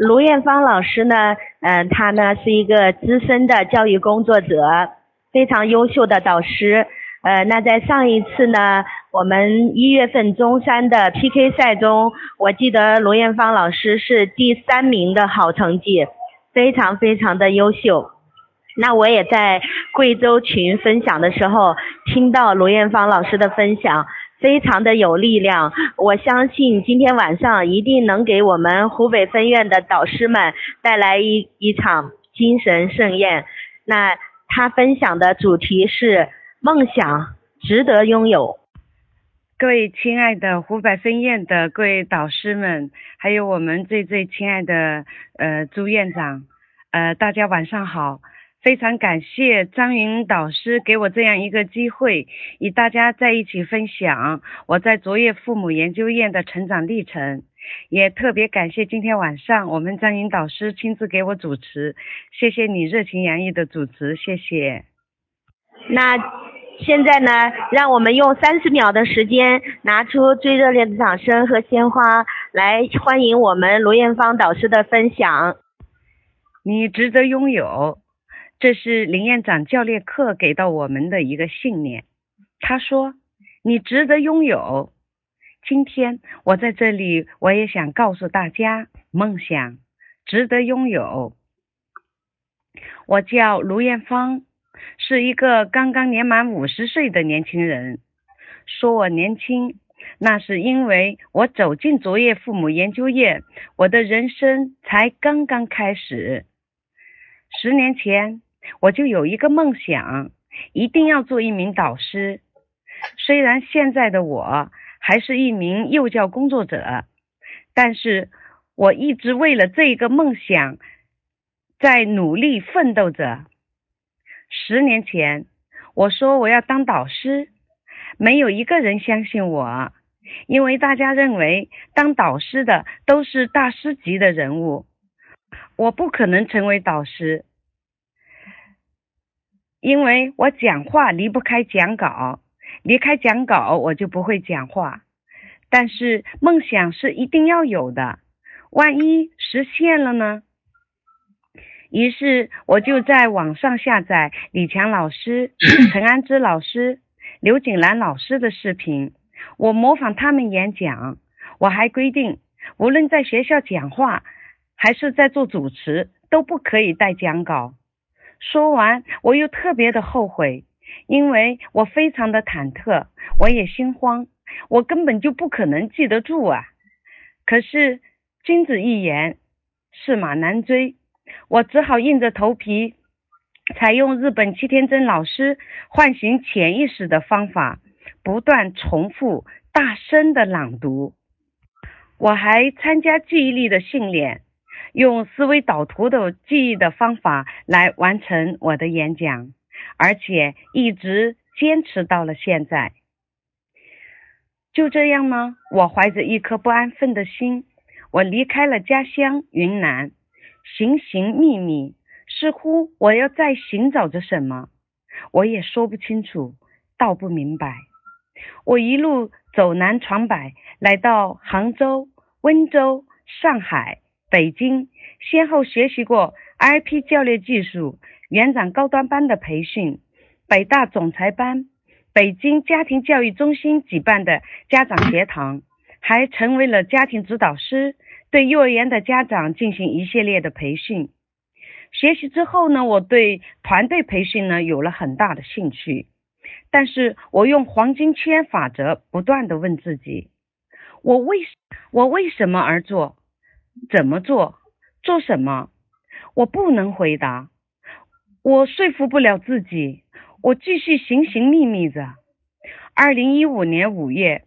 卢艳芳老师呢，嗯、她呢是一个资深的教育工作者，非常优秀的导师。呃，那在上一次呢，我们一月份中山的 PK 赛中，我记得卢艳芳老师是第三名的好成绩，非常非常的优秀。那我也在贵州群分享的时候，听到卢艳芳老师的分享，非常的有力量。我相信今天晚上一定能给我们湖北分院的导师们带来一一场精神盛宴。那他分享的主题是梦想值得拥有。各位亲爱的湖北分院的各位导师们，还有我们最最亲爱的呃朱院长，呃大家晚上好。非常感谢张云导师给我这样一个机会，与大家在一起分享我在卓越父母研究院的成长历程。也特别感谢今天晚上我们张云导师亲自给我主持，谢谢你热情洋溢的主持，谢谢。那现在呢，让我们用三十秒的时间，拿出最热烈的掌声和鲜花，来欢迎我们罗艳芳导师的分享。你值得拥有。这是林院长教练课给到我们的一个信念。他说：“你值得拥有。”今天我在这里，我也想告诉大家，梦想值得拥有。我叫卢艳芳，是一个刚刚年满五十岁的年轻人。说我年轻，那是因为我走进卓越父母研究院，我的人生才刚刚开始。十年前。我就有一个梦想，一定要做一名导师。虽然现在的我还是一名幼教工作者，但是我一直为了这个梦想在努力奋斗着。十年前，我说我要当导师，没有一个人相信我，因为大家认为当导师的都是大师级的人物，我不可能成为导师。因为我讲话离不开讲稿，离开讲稿我就不会讲话。但是梦想是一定要有的，万一实现了呢？于是我就在网上下载李强老师、陈安之老师、刘景兰老师的视频，我模仿他们演讲。我还规定，无论在学校讲话还是在做主持，都不可以带讲稿。说完，我又特别的后悔，因为我非常的忐忑，我也心慌，我根本就不可能记得住啊。可是君子一言，驷马难追，我只好硬着头皮，采用日本七天真老师唤醒潜意识的方法，不断重复大声的朗读。我还参加记忆力的训练。用思维导图的记忆的方法来完成我的演讲，而且一直坚持到了现在。就这样呢？我怀着一颗不安分的心，我离开了家乡云南，寻寻觅觅，似乎我要在寻找着什么，我也说不清楚，道不明白。我一路走南闯北，来到杭州、温州、上海。北京先后学习过 IP 教练技术、园长高端班的培训，北大总裁班，北京家庭教育中心举办的家长学堂，还成为了家庭指导师，对幼儿园的家长进行一系列的培训。学习之后呢，我对团队培训呢有了很大的兴趣，但是我用黄金圈法则不断的问自己：我为我为什么而做？怎么做？做什么？我不能回答，我说服不了自己，我继续寻寻觅觅着。二零一五年五月，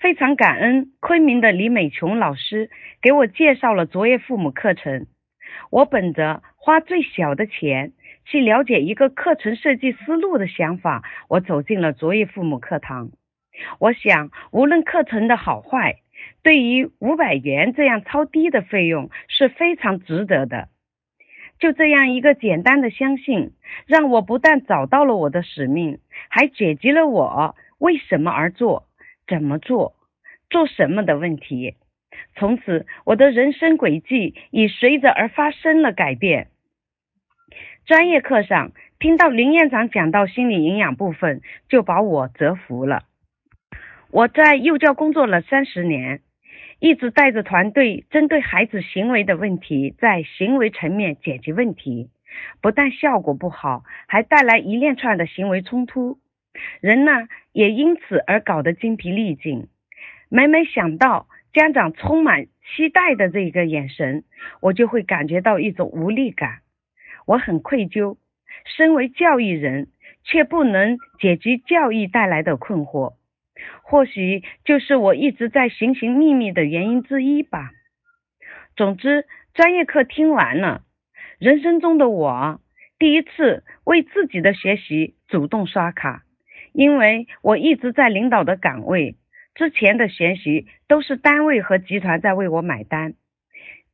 非常感恩昆明的李美琼老师给我介绍了卓越父母课程。我本着花最小的钱去了解一个课程设计思路的想法，我走进了卓越父母课堂。我想，无论课程的好坏。对于五百元这样超低的费用是非常值得的。就这样一个简单的相信，让我不但找到了我的使命，还解决了我为什么而做、怎么做、做什么的问题。从此我的人生轨迹已随着而发生了改变。专业课上听到林院长讲到心理营养部分，就把我折服了。我在幼教工作了三十年，一直带着团队针对孩子行为的问题，在行为层面解决问题，不但效果不好，还带来一连串的行为冲突，人呢也因此而搞得精疲力尽。每每想到家长充满期待的这个眼神，我就会感觉到一种无力感。我很愧疚，身为教育人，却不能解决教育带来的困惑，或许就是我一直在寻寻觅觅的原因之一吧。总之，专业课听完了，人生中的我第一次为自己的学习主动刷卡，因为我一直在领导的岗位，之前的学习都是单位和集团在为我买单。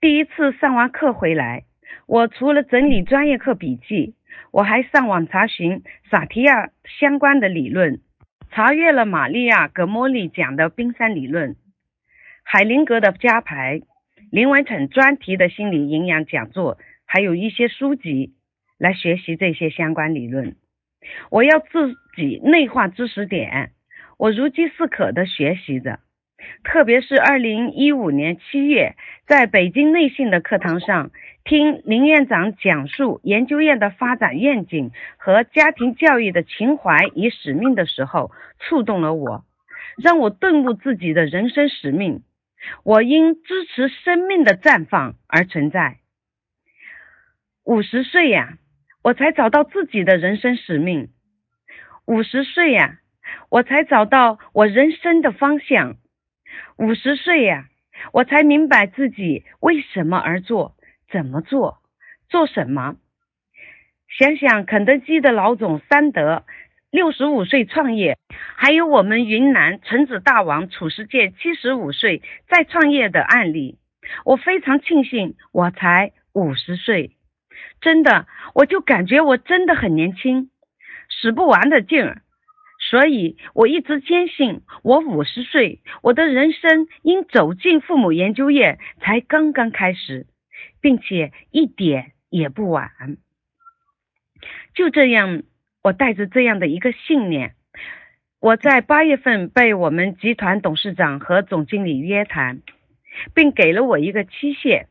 第一次上完课回来。我除了整理专业课笔记，我还上网查询萨提亚相关的理论，查阅了玛利亚·格莫利讲的冰山理论、海灵格的加牌、林文成专题的心理营养讲座，还有一些书籍来学习这些相关理论。我要自己内化知识点，我如饥似渴的学习着。特别是二零一五年七月，在北京内信的课堂上，听林院长讲述研究院的发展愿景和家庭教育的情怀与使命的时候，触动了我，让我顿悟自己的人生使命。我因支持生命的绽放而存在。五十岁呀，我才找到自己的人生使命。五十岁呀，我才找到我人生的方向。五十岁呀，我才明白自己为什么而做，怎么做，做什么。想想肯德基的老总三德，六十五岁创业；还有我们云南橙子大王褚时健七十五岁再创业的案例，我非常庆幸我才五十岁。真的，我就感觉我真的很年轻，使不完的劲儿。所以，我一直坚信，我五十岁，我的人生因走进父母研究院才刚刚开始，并且一点也不晚。就这样，我带着这样的一个信念，我在八月份被我们集团董事长和总经理约谈，并给了我一个期限：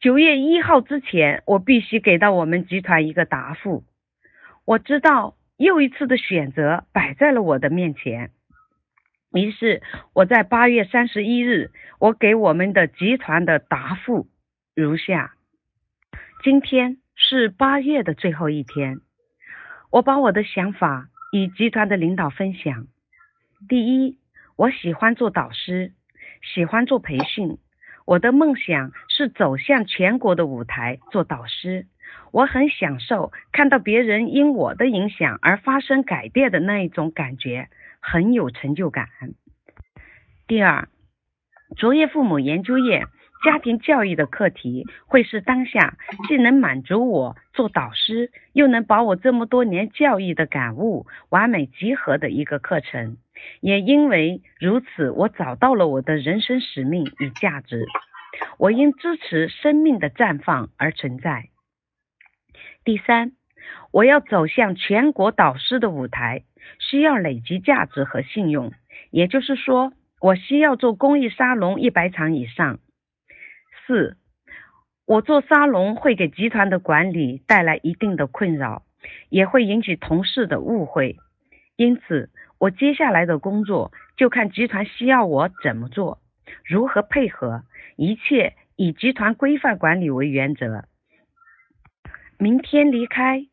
九月一号之前，我必须给到我们集团一个答复。我知道。又一次的选择摆在了我的面前，于是我在八月三十一日，我给我们的集团的答复如下：今天是八月的最后一天，我把我的想法与集团的领导分享。第一，我喜欢做导师，喜欢做培训，我的梦想是走向全国的舞台做导师。我很享受看到别人因我的影响而发生改变的那一种感觉，很有成就感。第二，卓越父母研究院家庭教育的课题会是当下既能满足我做导师，又能把我这么多年教育的感悟完美集合的一个课程。也因为如此，我找到了我的人生使命与价值。我因支持生命的绽放而存在。第三，我要走向全国导师的舞台，需要累积价值和信用，也就是说，我需要做公益沙龙一百场以上。四，我做沙龙会给集团的管理带来一定的困扰，也会引起同事的误会，因此，我接下来的工作就看集团需要我怎么做，如何配合，一切以集团规范管理为原则。明天离开，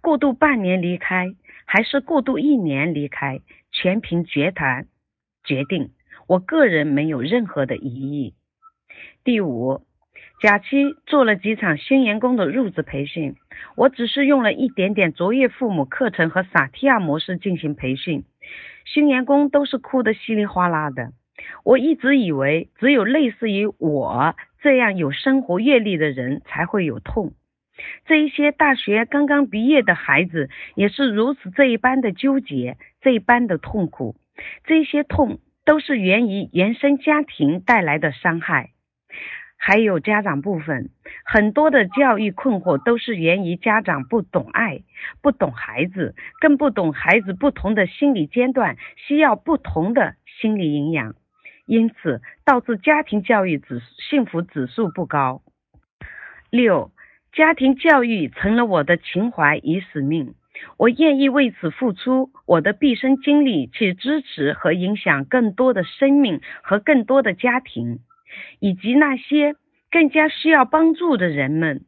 过渡半年离开，还是过渡一年离开，全凭决谈决定。我个人没有任何的疑义。第五，假期做了几场新员工的入职培训，我只是用了一点点卓越父母课程和萨提亚模式进行培训，新员工都是哭得稀里哗啦的。我一直以为只有类似于我这样有生活阅历的人才会有痛。这一些大学刚刚毕业的孩子也是如此这一般的纠结，这一般的痛苦，这些痛都。是源于原生家庭带来的伤害。还有家长部分，很多的教育困惑都是源于家长不懂爱，不懂孩子，更不懂孩子不同的心理阶段需要不同的心理营养，因此导致家庭教育指幸福指数不高。六，家庭教育成了我的情怀与使命，我愿意为此付出我的毕生精力去支持和影响更多的生命和更多的家庭。以及那些更加需要帮助的人们，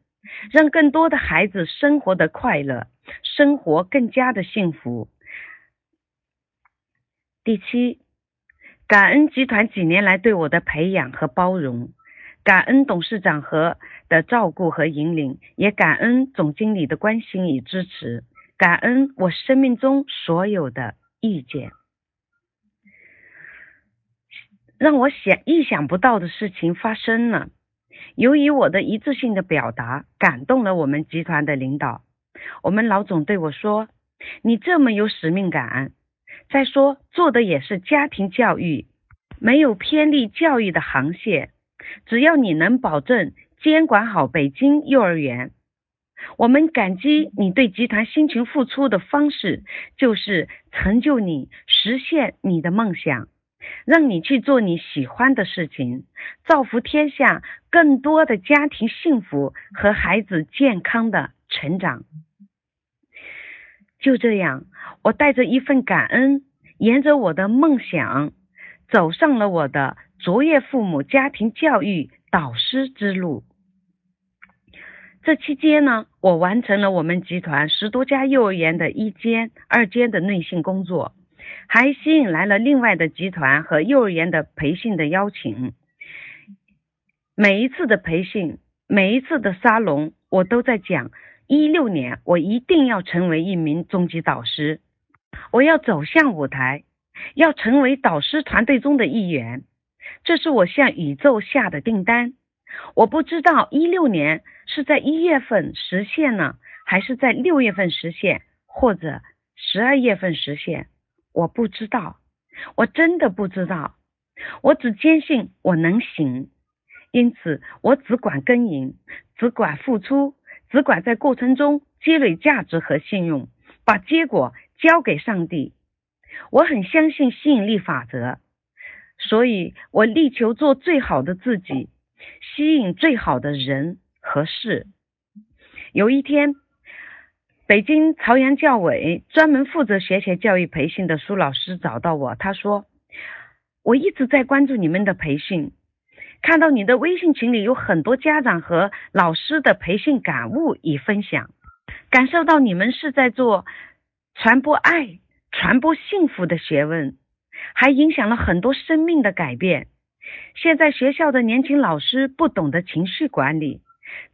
让更多的孩子生活的快乐，生活更加的幸福。第七，感恩集团几年来对我的培养和包容，感恩董事长和的照顾和引领，也感恩总经理的关心与支持，感恩我生命中所有的遇见。让我想意想不到的事情发生了。由于我的一致性的表达，感动了我们集团的领导。我们老总对我说：“你这么有使命感，再说做的也是家庭教育，没有偏离教育的航线。只要你能保证监管好北京幼儿园，我们感激你对集团辛勤付出的方式，就是成就你，实现你的梦想。”让你去做你喜欢的事情，造福天下更多的家庭幸福和孩子健康的成长。就这样，我带着一份感恩，沿着我的梦想，走上了我的卓越父母家庭教育导师之路。这期间呢，我完成了我们集团十多家幼儿园的一间、二间的内训工作。还吸引来了另外的集团和幼儿园的培训的邀请。每一次的培训，每一次的沙龙，我都在讲：一六年我一定要成为一名中级导师，我要走向舞台，要成为导师团队中的一员。这是我向宇宙下的订单。我不知道一六年是在一月份实现呢，还是在六月份实现，或者十二月份实现。我不知道，我真的不知道。我只坚信我能行，因此我只管耕耘，只管付出，只管在过程中积累价值和信用，把结果交给上帝。我很相信吸引力法则，所以我力求做最好的自己，吸引最好的人和事。有一天。北京朝阳教委专门负责学前教育培训的苏老师找到我，他说：“我一直在关注你们的培训，看到你的微信群里有很多家长和老师的培训感悟与分享，感受到你们是在做传播爱、传播幸福的学问，还影响了很多生命的改变。现在学校的年轻老师不懂得情绪管理，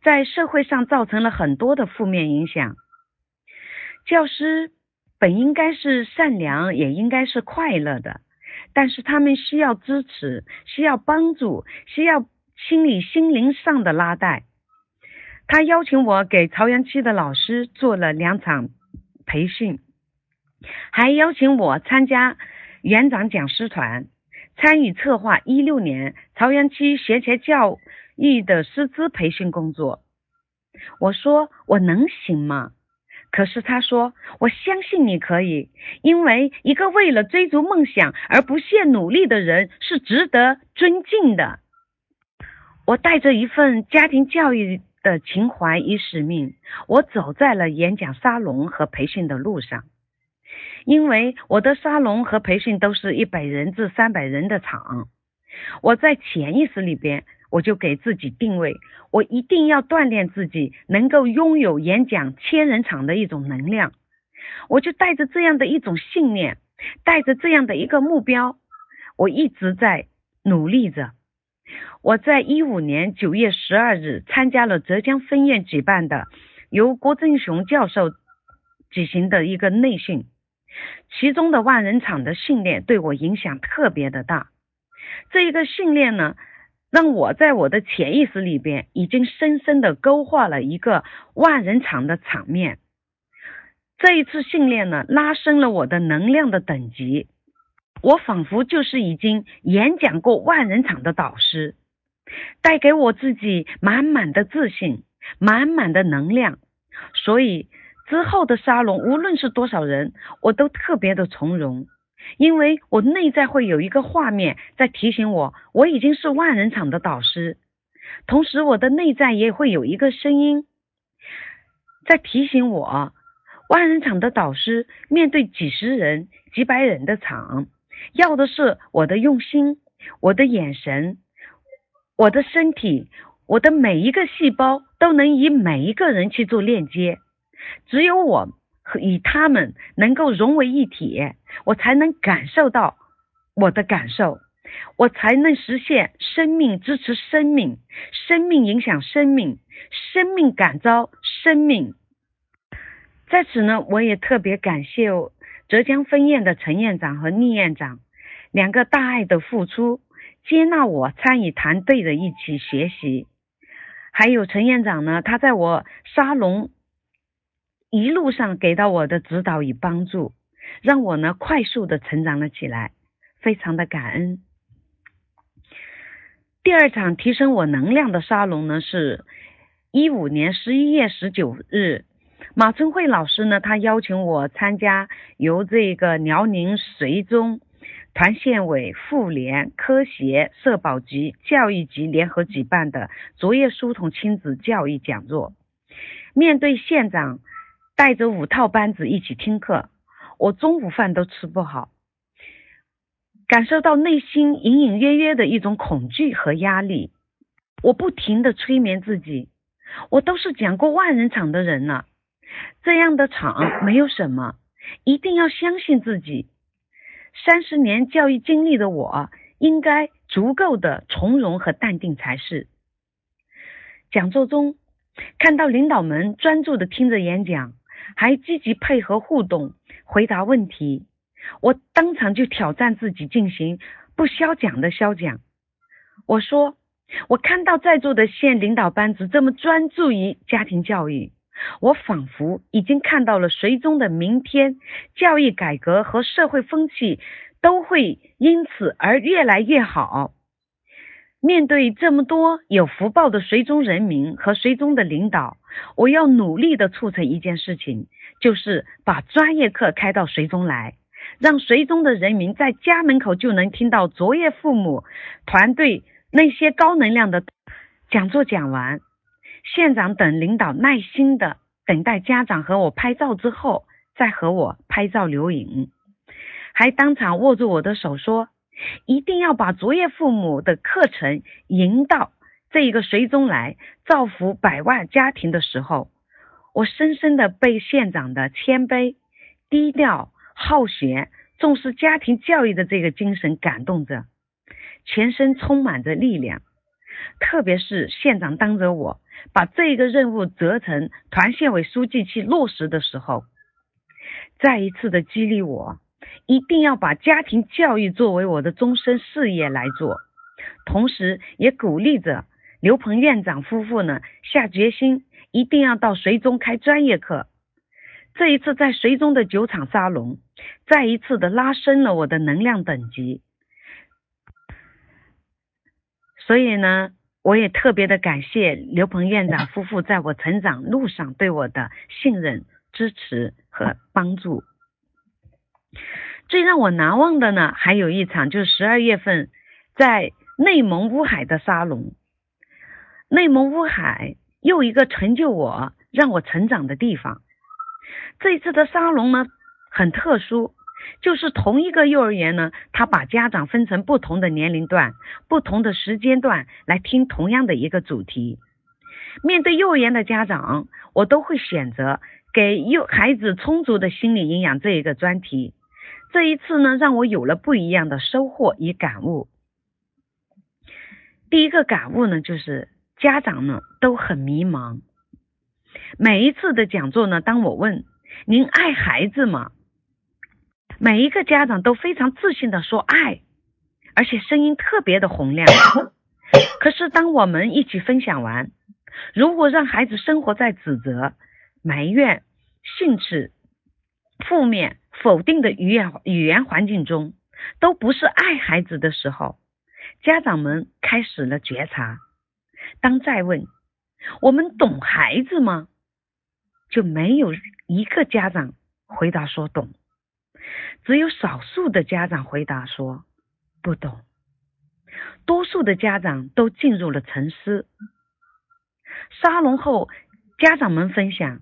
在社会上造成了很多的负面影响。”教师本应该是善良，也应该是快乐的，但是他们需要支持，需要帮助，需要心理、心灵上的拉带。他邀请我给朝阳区的老师做了两场培训，还邀请我参加园长讲师团，参与策划一六年朝阳区学前教育的师资培训工作。我说我能行吗？可是他说：“我相信你可以，因为一个为了追逐梦想而不懈努力的人是值得尊敬的。”我带着一份家庭教育的情怀与使命，我走在了演讲沙龙和培训的路上。因为我的沙龙和培训都是一百人至三百人的场，我在潜意识里边。我就给自己定位，我一定要锻炼自己，能够拥有演讲千人场的一种能量。我就带着这样的一种信念，带着这样的一个目标，我一直在努力着。我在一五年九月十二日参加了浙江分院举办的由郭正雄教授举行的一个内训，其中的万人场的训练对我影响特别的大。这一个训练呢。让我在我的潜意识里边已经深深的勾画了一个万人场的场面。这一次训练呢，拉升了我的能量的等级。我仿佛就是已经演讲过万人场的导师，带给我自己满满的自信，满满的能量。所以之后的沙龙，无论是多少人，我都特别的从容，因为我内在会有一个画面在提醒我，我已经是万人场的导师。同时，我的内在也会有一个声音在提醒我，万人场的导师面对几十人、几百人的场，要的是我的用心、我的眼神、我的身体、我的每一个细胞都能与每一个人去做链接。只有我和与他们能够融为一体，我才能感受到我的感受。我才能实现生命支持生命，生命影响生命，生命感召生命。在此呢，我也特别感谢浙江分院的陈院长和厉院长两个大爱的付出，接纳我参与团队的一起学习。还有陈院长呢，他在我沙龙一路上给到我的指导与帮助，让我呢快速的成长了起来，非常的感恩。第二场提升我能量的沙龙呢，是一五年十一月十九日，马春慧老师呢，他邀请我参加由这个辽宁绥中团县委妇联科协社保局教育局联合举办的卓越书童亲子教育讲座。面对县长带着五套班子一起听课，我中午饭都吃不好。感受到内心隐隐约约的一种恐惧和压力，我不停的催眠自己，我都是讲过万人场的人了，这样的场没有什么，一定要相信自己。三十年教育经历的我，应该足够的从容和淡定才是。讲座中，看到领导们专注的听着演讲，还积极配合互动，回答问题。我当场就挑战自己进行不消讲的消讲。我说，我看到在座的县领导班子这么专注于家庭教育，我仿佛已经看到了随中的明天，教育改革和社会风气都会因此而越来越好。面对这么多有福报的随中人民和随中的领导，我要努力的促成一件事情，就是把专业课开到随中来。让随中的人民在家门口就能听到卓越父母团队那些高能量的讲座讲完，县长等领导耐心的等待家长和我拍照之后，再和我拍照留影，还当场握住我的手说，一定要把卓越父母的课程引到这一个随中来，造福百万家庭的时候，我深深的被县长的谦卑、低调。好学、重视家庭教育的这个精神感动着，全身充满着力量。特别是县长当着我把这个任务责成团县委书记去落实的时候，再一次的激励我，一定要把家庭教育作为我的终身事业来做。同时，也鼓励着刘鹏院长夫妇呢下决心，一定要到绥中开专业课。这一次在绥中的酒场沙龙，再一次的拉升了我的能量等级。所以呢，我也特别的感谢刘鹏院长夫妇在我成长路上对我的信任、支持和帮助。最让我难忘的呢，还有一场就是十二月份在内蒙乌海的沙龙。内蒙乌海又一个成就我、让我成长的地方。这一次的沙龙呢很特殊，就是同一个幼儿园呢，他把家长分成不同的年龄段、不同的时间段来听同样的一个主题。面对幼儿园的家长，我都会选择给幼孩子充足的心理营养这一个专题。这一次呢，让我有了不一样的收获与感悟。第一个感悟呢，就是家长呢都很迷茫。每一次的讲座呢，当我问您爱孩子吗？每一个家长都非常自信的说爱，而且声音特别的洪亮。可是当我们一起分享完，如果让孩子生活在指责、埋怨、训斥、负面、否定的语言语言环境中，都不是爱孩子的时候，家长们开始了觉察。当再问我们懂孩子吗，就没有一个家长回答说懂，只有少数的家长回答说不懂，多数的家长都进入了沉思。沙龙后，家长们分享。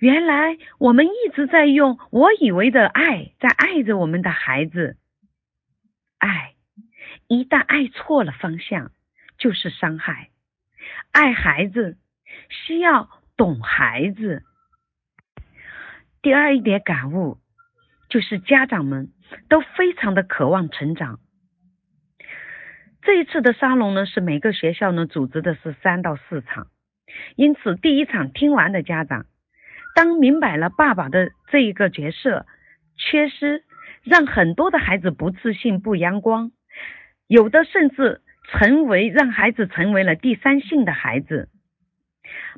原来我们一直在用我以为的爱在爱着我们的孩子，爱一旦爱错了方向就是伤害。爱孩子需要懂孩子。第二一点感悟就是家长们都非常的渴望成长。这一次的沙龙呢，是每个学校呢组织的是三到四场，因此第一场听完的家长。当明白了爸爸的这一个角色缺失，让很多的孩子不自信、不阳光，有的甚至成为让孩子成为了第三性的孩子。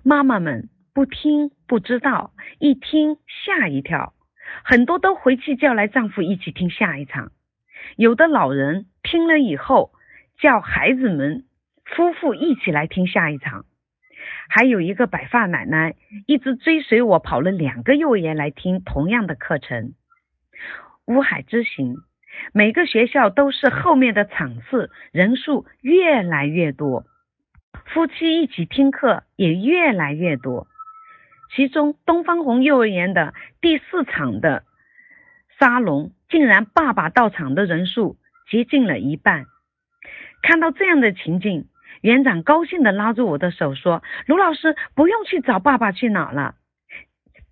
妈妈们不听不知道，一听吓一跳，很多都回去叫来丈夫一起听下一场。有的老人听了以后，叫孩子们夫妇一起来听下一场。还有一个白发奶奶一直追随我跑了两个幼儿园来听同样的课程。乌海之行，每个学校都是后面的场次人数越来越多，夫妻一起听课也越来越多。其中东方红幼儿园的第四场的沙龙，竟然爸爸到场的人数接近了一半。看到这样的情景。园长高兴的拉住我的手说：“卢老师不用去找爸爸去哪了，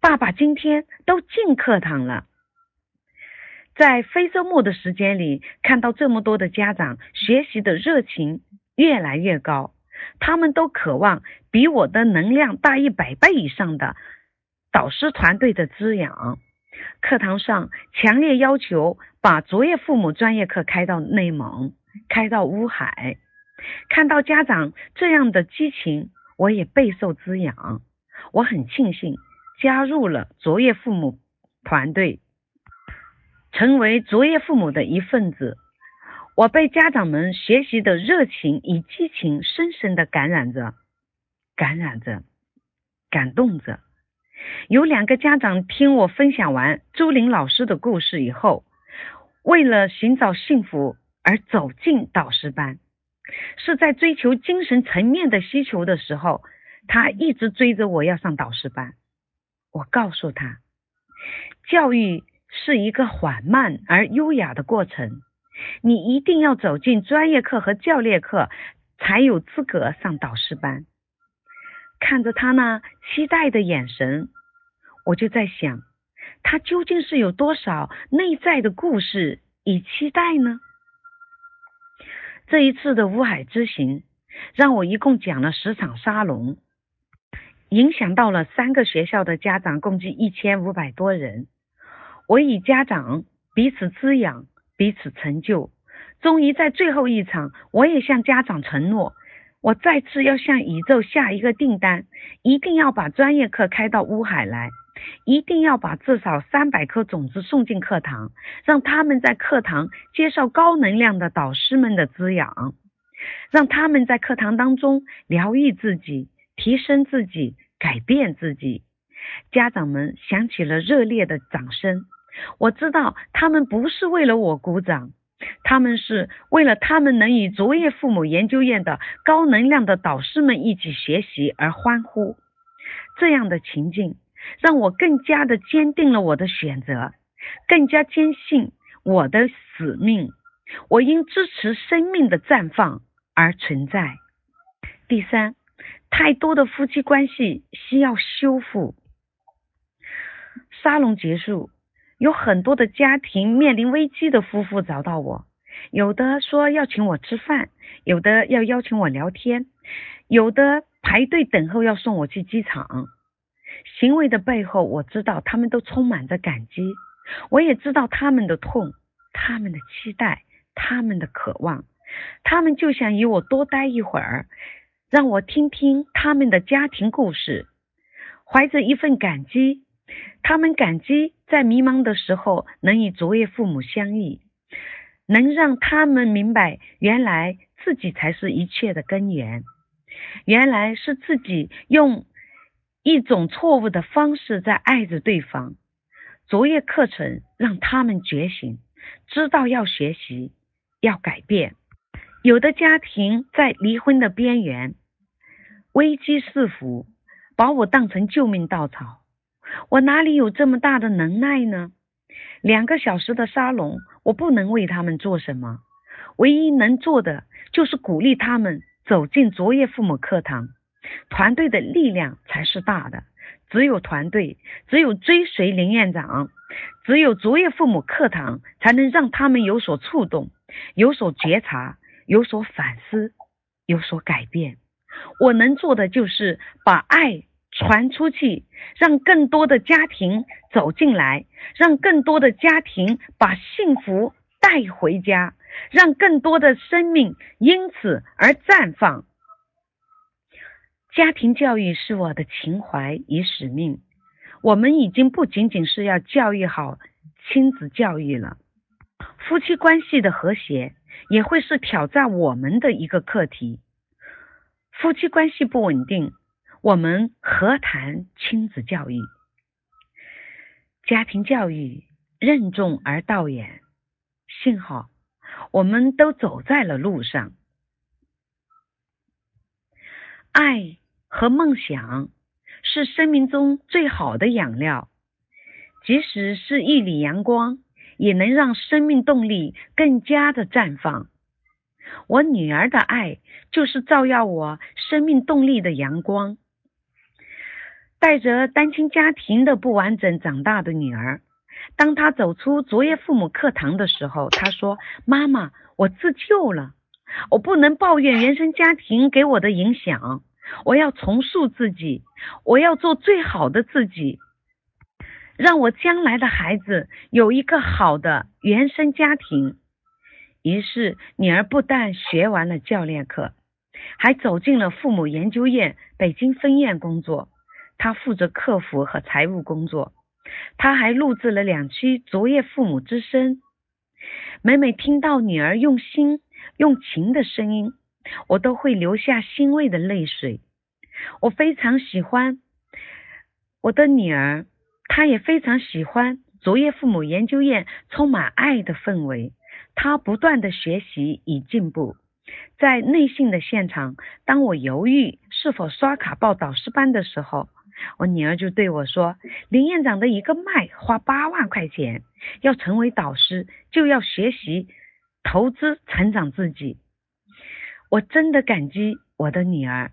爸爸今天都进课堂了。”在非周末的时间里，看到这么多的家长学习的热情越来越高，他们都渴望比我的能量大一百倍以上的导师团队的滋养。课堂上强烈要求把卓越父母专业课开到内蒙，开到乌海。看到家长这样的激情，我也备受滋养。我很庆幸加入了卓越父母团队，成为卓越父母的一份子。我被家长们学习的热情与激情深深的感染着，感染着，感动着。有两个家长听我分享完朱玲老师的故事以后，为了寻找幸福而走进导师班。是在追求精神层面的需求的时候，他一直追着我要上导师班。我告诉他，教育是一个缓慢而优雅的过程，你一定要走进专业课和教练课，才有资格上导师班。看着他那期待的眼神，我就在想，他究竟是有多少内在的故事与期待呢？这一次的乌海之行，让我一共讲了十场沙龙，影响到了三个学校的家长，共计一千五百多人。我与家长彼此滋养，彼此成就。终于在最后一场，我也向家长承诺，我再次要向宇宙下一个订单，一定要把专业课开到乌海来。一定要把至少三百颗种子送进课堂，让他们在课堂接受高能量的导师们的滋养，让他们在课堂当中疗愈自己、提升自己、改变自己。家长们响起了热烈的掌声。我知道他们不是为了我鼓掌，他们是为了他们能与卓越父母研究院的高能量的导师们一起学习而欢呼。这样的情境。让我更加的坚定了我的选择，更加坚信我的使命。我因支持生命的绽放而存在。第三，太多的夫妻关系需要修复。沙龙结束，有很多的家庭面临危机的夫妇找到我，有的说要请我吃饭，有的要邀请我聊天，有的排队等候要送我去机场。行为的背后，我知道他们都充满着感激，我也知道他们的痛、他们的期待、他们的渴望，他们就想与我多待一会儿，让我听听他们的家庭故事，怀着一份感激，他们感激在迷茫的时候能与卓越父母相遇，能让他们明白，原来自己才是一切的根源，原来是自己用一种错误的方式在爱着对方。卓越课程让他们觉醒，知道要学习，要改变。有的家庭在离婚的边缘，危机四伏，把我当成救命稻草。我哪里有这么大的能耐呢？两个小时的沙龙，我不能为他们做什么，唯一能做的就是鼓励他们走进卓越父母课堂。团队的力量才是大的，只有团队，只有追随林院长，只有卓越父母课堂，才能让他们有所触动，有所觉察，有所反思，有所改变。我能做的就是把爱。传出去，让更多的家庭走进来，让更多的家庭把幸福带回家，让更多的生命因此而绽放。家庭教育是我的情怀与使命。我们已经不仅仅是要教育好亲子教育了，夫妻关系的和谐也会是挑战我们的一个课题。夫妻关系不稳定。我们何谈亲子教育、家庭教育？任重而道远。幸好我们都走在了路上。爱和梦想是生命中最好的养料，即使是一缕阳光，也能让生命动力更加的绽放。我女儿的爱就是照耀我生命动力的阳光。带着单亲家庭的不完整长大的女儿，当她走出卓越父母课堂的时候，她说：“妈妈，我自救了，我不能抱怨原生家庭给我的影响，我要重塑自己，我要做最好的自己，让我将来的孩子有一个好的原生家庭。”于是，女儿不但学完了教练课，还走进了父母研究院北京分院工作。他负责客服和财务工作，他还录制了两期《卓越父母之声》。每每听到女儿用心用情的声音，我都会流下欣慰的泪水。我非常喜欢我的女儿，她也非常喜欢卓越父母研究院充满爱的氛围。她不断的学习与进步。在内信的现场，当我犹豫是否刷卡报导师班的时候，我女儿就对我说：“林院长的一个麦花八万块钱，要成为导师就要学习、投资、成长自己。”我真的感激我的女儿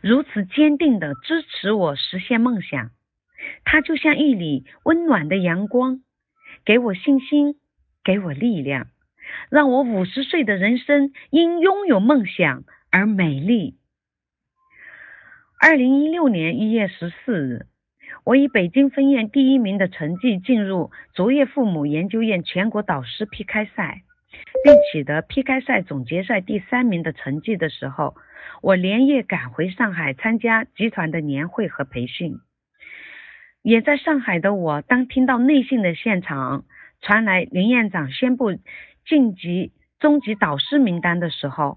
如此坚定的支持我实现梦想。她就像一缕温暖的阳光，给我信心，给我力量，让我五十岁的人生因拥有梦想而美丽。二零一六年一月十四日，我以北京分院第一名的成绩进入卓越父母研究院全国导师 PK 赛，并取得 PK 赛总决赛第三名的成绩的时候，我连夜赶回上海参加集团的年会和培训。也在上海的我，当听到内信的现场传来林院长宣布晋级终极导师名单的时候，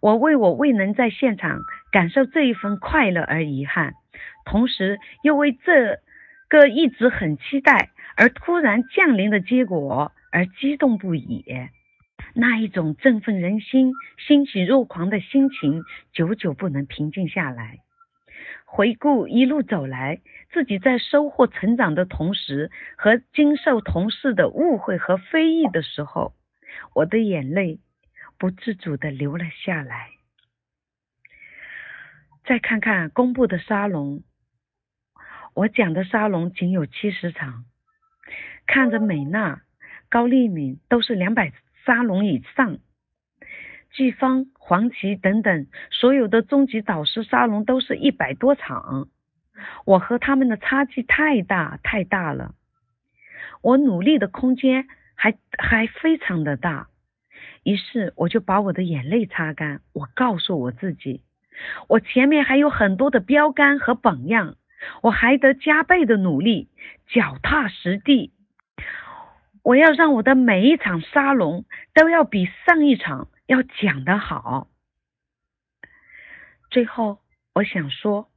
我为我未能在现场感受这一份快乐而遗憾，同时又为这个一直很期待而突然降临的结果而激动不已。那一种振奋人心、欣喜若狂的心情，久久不能平静下来。回顾一路走来，自己在收获成长的同时，和经受同事的误会和非议的时候，我的眼泪。不自主的流了下来。再看看公布的沙龙，我讲的沙龙仅有七十场，看着美娜、高丽敏都是两百沙龙以上，季芳、黄芪等等所有的终极导师沙龙都是一百多场，我和他们的差距太大太大了，我努力的空间还还非常的大。于是我就把我的眼泪擦干，我告诉我自己，我前面还有很多的标杆和榜样，我还得加倍的努力，脚踏实地。我要让我的每一场沙龙都要比上一场要讲得好。最后，我想说，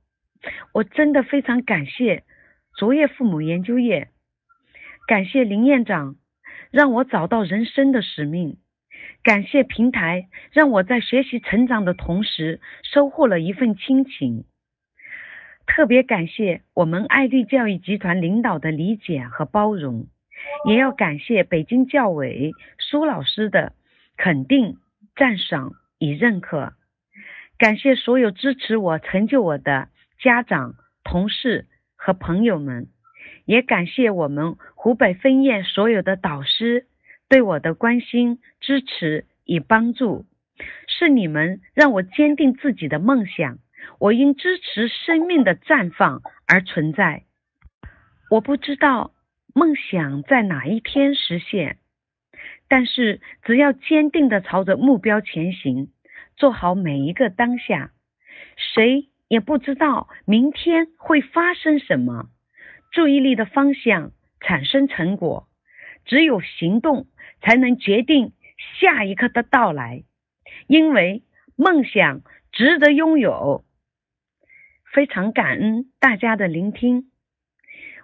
我真的非常感谢卓越父母研究院，感谢林院长，让我找到人生的使命。感谢平台，让我在学习成长的同时，收获了一份亲情。特别感谢我们爱丽教育集团领导的理解和包容，也要感谢北京教委苏老师的肯定、赞赏与认可。感谢所有支持我、成就我的家长、同事和朋友们，也感谢我们湖北分院所有的导师。对我的关心、支持与帮助，是你们让我坚定自己的梦想。我因支持生命的绽放而存在。我不知道梦想在哪一天实现，但是只要坚定的朝着目标前行，做好每一个当下，谁也不知道明天会发生什么。注意力的方向产生成果，只有行动。才能决定下一刻的到来，因为梦想值得拥有。非常感恩大家的聆听，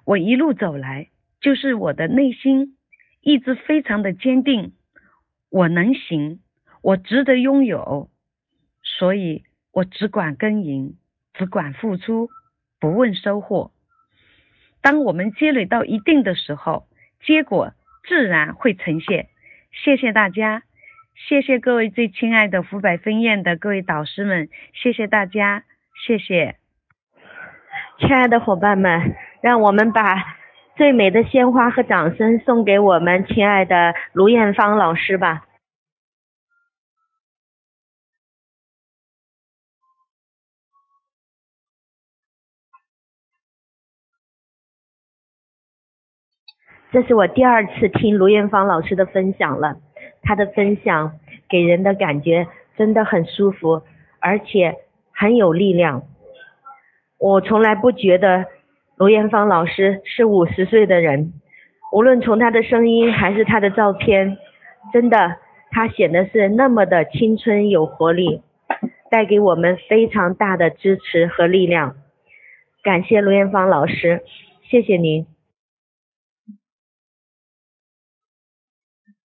我一路走来，就是我的内心一直非常的坚定，我能行，我值得拥有，所以我只管耕耘，只管付出，不问收获。当我们积累到一定的时候，结果。自然会呈现。谢谢大家，谢谢各位最亲爱的湖北分院的各位导师们，谢谢大家，谢谢。亲爱的伙伴们，让我们把最美的鲜花和掌声送给我们亲爱的卢艳芳老师吧。这是我第二次听卢艳芳老师的分享了，她的分享给人的感觉真的很舒服，而且很有力量。我从来不觉得卢艳芳老师是五十岁的人，无论从她的声音还是她的照片，真的她显得是那么的青春有活力，带给我们非常大的支持和力量。感谢卢艳芳老师，谢谢您。